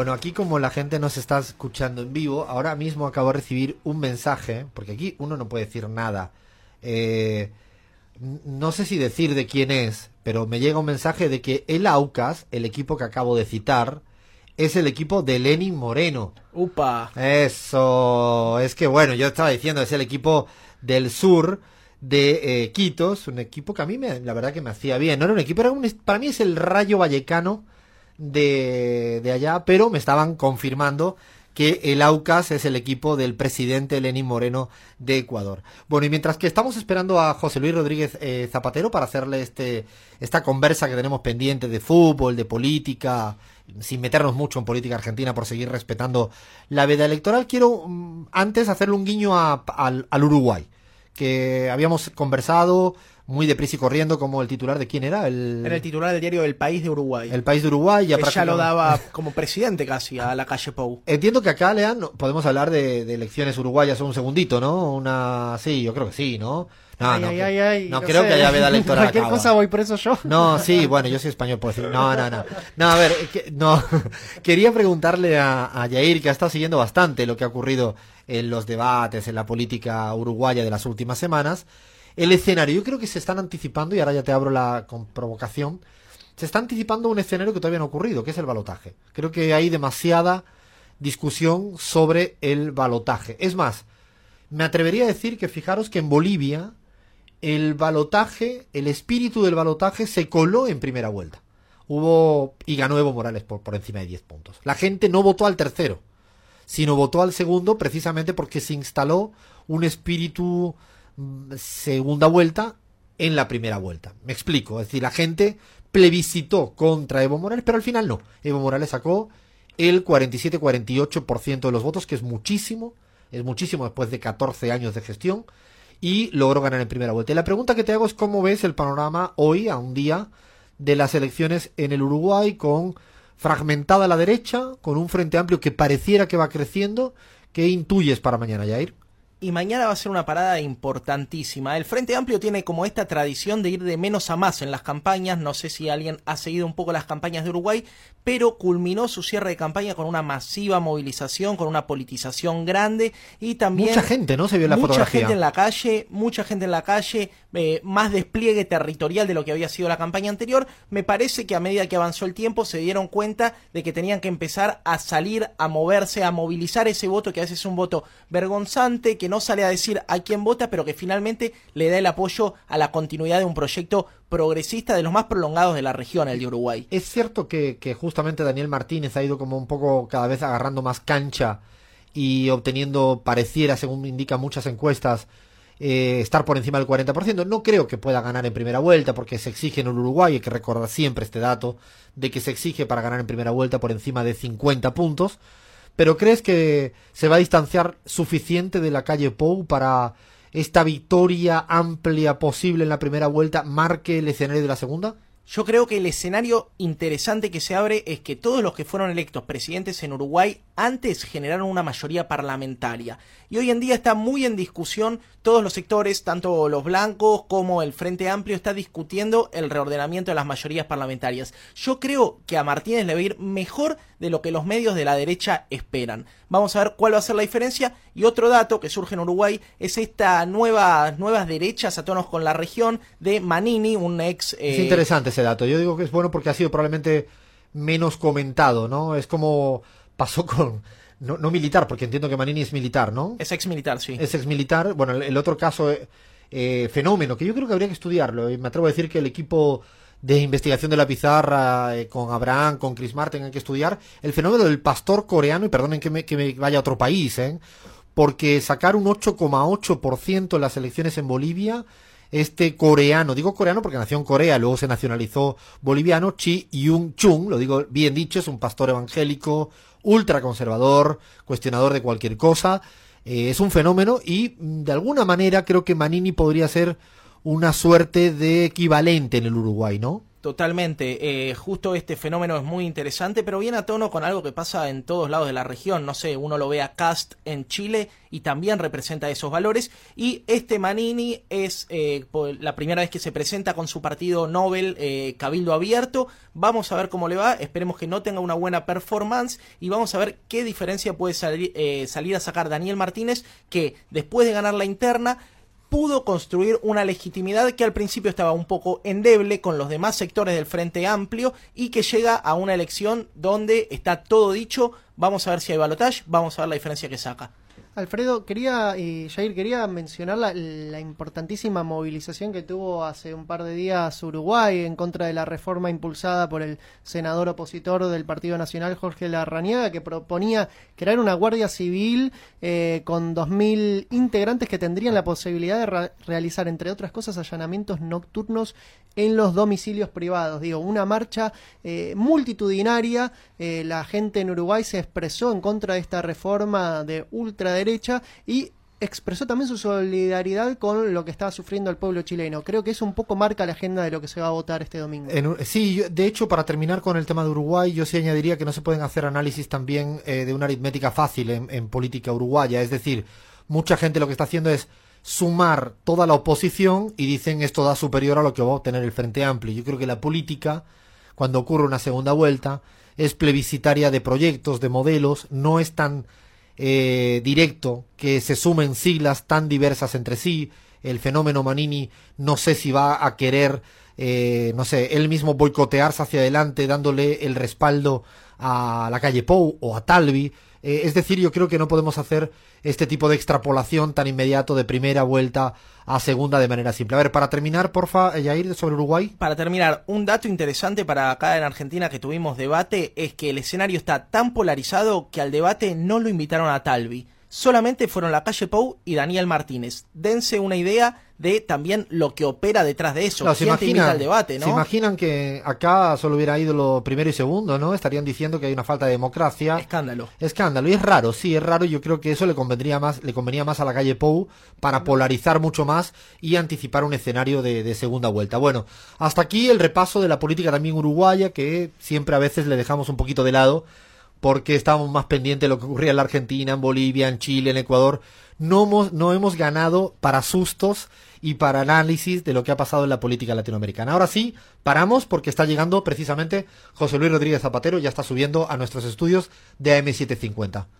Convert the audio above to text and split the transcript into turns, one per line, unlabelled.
Bueno, aquí como la gente nos está escuchando en vivo, ahora mismo acabo de recibir un mensaje, porque aquí uno no puede decir nada. Eh, no sé si decir de quién es, pero me llega un mensaje de que el Aucas, el equipo que acabo de citar, es el equipo de Lenin Moreno.
Upa.
Eso, es que bueno, yo estaba diciendo, es el equipo del sur de eh, Quitos, un equipo que a mí me, la verdad que me hacía bien. No era un equipo, era un, para mí es el Rayo Vallecano de, de allá, pero me estaban confirmando que el AUCAS es el equipo del presidente Lenín Moreno de Ecuador. Bueno, y mientras que estamos esperando a José Luis Rodríguez eh, Zapatero para hacerle este, esta conversa que tenemos pendiente de fútbol, de política, sin meternos mucho en política argentina por seguir respetando la veda electoral, quiero mm, antes hacerle un guiño a- al, al Uruguay, que habíamos conversado muy deprisa y corriendo como el titular de quién era, el,
Era el titular del diario El País de Uruguay.
el país de Uruguay. Ya
que ya lo daba como presidente casi a la calle Pou.
Entiendo que acá, Lean, podemos hablar de, de elecciones uruguayas un segundito, ¿no? Una... Sí, yo creo que sí, ¿no? No,
ay,
no,
ay,
que-
ay, ay,
no
no
creo
sé.
que haya veda electoral acá,
cosa voy preso yo.
No, sí, bueno, yo soy español, puedo decir. No, no, no. No, a ver, que- no. Quería preguntarle a, a Yair, que ha estado siguiendo bastante lo que ha ocurrido en los debates, en la política uruguaya de las últimas semanas. El escenario, yo creo que se están anticipando, y ahora ya te abro la con provocación, se está anticipando un escenario que todavía no ha ocurrido, que es el balotaje. Creo que hay demasiada discusión sobre el balotaje. Es más, me atrevería a decir que fijaros que en Bolivia el balotaje, el espíritu del balotaje se coló en primera vuelta. Hubo y ganó Evo Morales por, por encima de 10 puntos. La gente no votó al tercero, sino votó al segundo precisamente porque se instaló un espíritu mm, segunda vuelta en la primera vuelta. Me explico, es decir, la gente plebiscitó contra Evo Morales, pero al final no. Evo Morales sacó el 47-48% de los votos, que es muchísimo, es muchísimo después de 14 años de gestión, y logró ganar en primera vuelta. Y la pregunta que te hago es cómo ves el panorama hoy, a un día de las elecciones en el Uruguay, con fragmentada la derecha, con un frente amplio que pareciera que va creciendo. ¿Qué intuyes para mañana, Jair?
Y mañana va a ser una parada importantísima. El Frente Amplio tiene como esta tradición de ir de menos a más en las campañas. No sé si alguien ha seguido un poco las campañas de Uruguay, pero culminó su cierre de campaña con una masiva movilización, con una politización grande y también...
Mucha gente, ¿no? Se vio en la
mucha
fotografía.
gente en la calle, mucha gente en la calle, eh, más despliegue territorial de lo que había sido la campaña anterior. Me parece que a medida que avanzó el tiempo se dieron cuenta de que tenían que empezar a salir, a moverse, a movilizar ese voto, que a veces es un voto vergonzante, que no sale a decir a quién vota, pero que finalmente le da el apoyo a la continuidad de un proyecto progresista de los más prolongados de la región, el de Uruguay.
Es cierto que, justamente Daniel Martínez ha ido como un poco cada vez agarrando más cancha y obteniendo, pareciera, según indican muchas encuestas, eh, estar por encima del 40%. No creo que pueda ganar en primera vuelta porque se exige en el Uruguay, hay que recordar siempre este dato, de que se exige para ganar en primera vuelta por encima de 50 puntos. Pero ¿crees que se va a distanciar suficiente de la calle Pou para esta victoria amplia posible en la primera vuelta marque el escenario de la segunda?
Yo creo que el escenario interesante que se abre es que todos los que fueron electos presidentes en Uruguay antes generaron una mayoría parlamentaria. Y hoy en día está muy en discusión todos los sectores, tanto los blancos como el Frente Amplio, está discutiendo el reordenamiento de las mayorías parlamentarias. Yo creo que a Martínez le va a ir mejor de lo que los medios de la derecha esperan. Vamos a ver cuál va a ser la diferencia. Y otro dato que surge en Uruguay es esta nueva, nuevas derechas a tonos con la región de Manini, un ex...
Es
eh,
interesante ese dato. Yo digo que es bueno porque ha sido probablemente menos comentado, ¿no? Es como pasó con... No, no militar, porque entiendo que Manini es militar, ¿no?
Es ex militar, sí.
Es ex militar. Bueno, el, el otro caso, eh, eh, fenómeno, que yo creo que habría que estudiarlo. Y me atrevo a decir que el equipo de investigación de la pizarra eh, con Abraham, con Chris Martin, hay que estudiar el fenómeno del pastor coreano, y perdonen que me, que me vaya a otro país, ¿eh? porque sacar un 8,8% en las elecciones en Bolivia, este coreano, digo coreano porque nació en Corea, luego se nacionalizó boliviano, Chi Yung Chung, lo digo bien dicho, es un pastor evangélico, ultraconservador, cuestionador de cualquier cosa, eh, es un fenómeno y mm, de alguna manera creo que Manini podría ser una suerte de equivalente en el Uruguay, ¿no?
Totalmente. Eh, justo este fenómeno es muy interesante, pero viene a tono con algo que pasa en todos lados de la región. No sé, uno lo ve a Cast en Chile y también representa esos valores. Y este Manini es eh, la primera vez que se presenta con su partido Nobel eh, Cabildo Abierto. Vamos a ver cómo le va. Esperemos que no tenga una buena performance y vamos a ver qué diferencia puede salir a sacar Daniel Martínez, que después de ganar la interna pudo construir una legitimidad que al principio estaba un poco endeble con los demás sectores del Frente Amplio y que llega a una elección donde está todo dicho. Vamos a ver si hay balotage, vamos a ver la diferencia que saca.
Alfredo, quería, y Jair, quería mencionar la, importantísima movilización que tuvo hace un par de días Uruguay en contra de la reforma impulsada por el senador opositor del Partido Nacional, Jorge Larrañaga, que proponía crear una Guardia Civil eh, con 2.000 integrantes que tendrían la posibilidad de realizar, entre otras cosas, allanamientos nocturnos en los domicilios privados. Digo, una marcha eh, multitudinaria. Eh, la gente en Uruguay se expresó en contra de esta reforma de ultraderecha y expresó también su solidaridad con lo que estaba sufriendo el pueblo chileno. Creo que eso un poco marca la agenda de lo que se va a votar este domingo.
sí, de hecho, para terminar con el tema de Uruguay, yo sí añadiría que no se pueden hacer análisis también eh, de una aritmética fácil en política uruguaya. Es decir, mucha gente lo que está haciendo es sumar toda la oposición y dicen esto da superior a lo que va a obtener el Frente Amplio. Yo creo que la política, cuando ocurre una segunda vuelta, es plebiscitaria de proyectos, de modelos, no es tan eh, directo que se sumen siglas tan diversas entre sí. El fenómeno Manini no sé si va a querer, eh, no sé, él mismo boicotearse hacia adelante dándole el respaldo a la calle Pou o a Talvi. Eh, es decir, yo creo que no podemos hacer este tipo de extrapolación tan inmediato de primera vuelta a segunda de manera simple. A ver, para terminar, porfa, Yair, sobre Uruguay.
Para terminar, un dato interesante para acá en Argentina que tuvimos debate es que el escenario está tan polarizado que al debate no lo invitaron a Talvi solamente fueron la calle Pou y Daniel Martínez. Dense una idea de también lo que opera detrás de eso.
se imaginan, debate, ¿no? Se imaginan que acá solo hubiera ido lo primero y segundo, ¿no? Estarían diciendo que hay una falta de democracia.
Escándalo.
Escándalo. Y es raro, sí, es raro. Yo creo que eso le convendría más, le convenía más a la calle Pou para polarizar mucho más y anticipar un escenario de, de segunda vuelta. Bueno, hasta aquí el repaso de la política también uruguaya, que siempre a veces le dejamos un poquito de lado porque estábamos más pendientes de lo que ocurría en la Argentina, en Bolivia, en Chile, en Ecuador. No hemos, no hemos ganado para sustos y para análisis de lo que ha pasado en la política latinoamericana. Ahora sí, paramos porque está llegando precisamente José Luis Rodríguez Zapatero, ya está subiendo a nuestros estudios de AM750.